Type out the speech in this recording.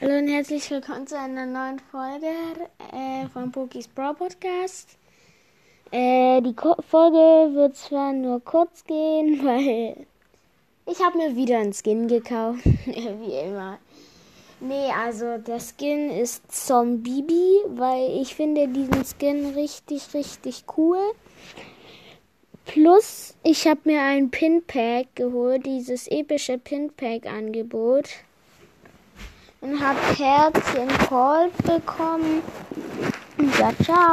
Hallo und herzlich willkommen zu einer neuen Folge äh, vom Pokis Brawl Podcast. Äh, die Ko Folge wird zwar nur kurz gehen, weil ich habe mir wieder einen Skin gekauft, wie immer. Nee, also der Skin ist Zombie, weil ich finde diesen Skin richtig, richtig cool. Plus, ich habe mir ein Pin-Pack geholt, dieses epische Pin-Pack-Angebot und habe Herzchen Gold bekommen. Ja, ciao.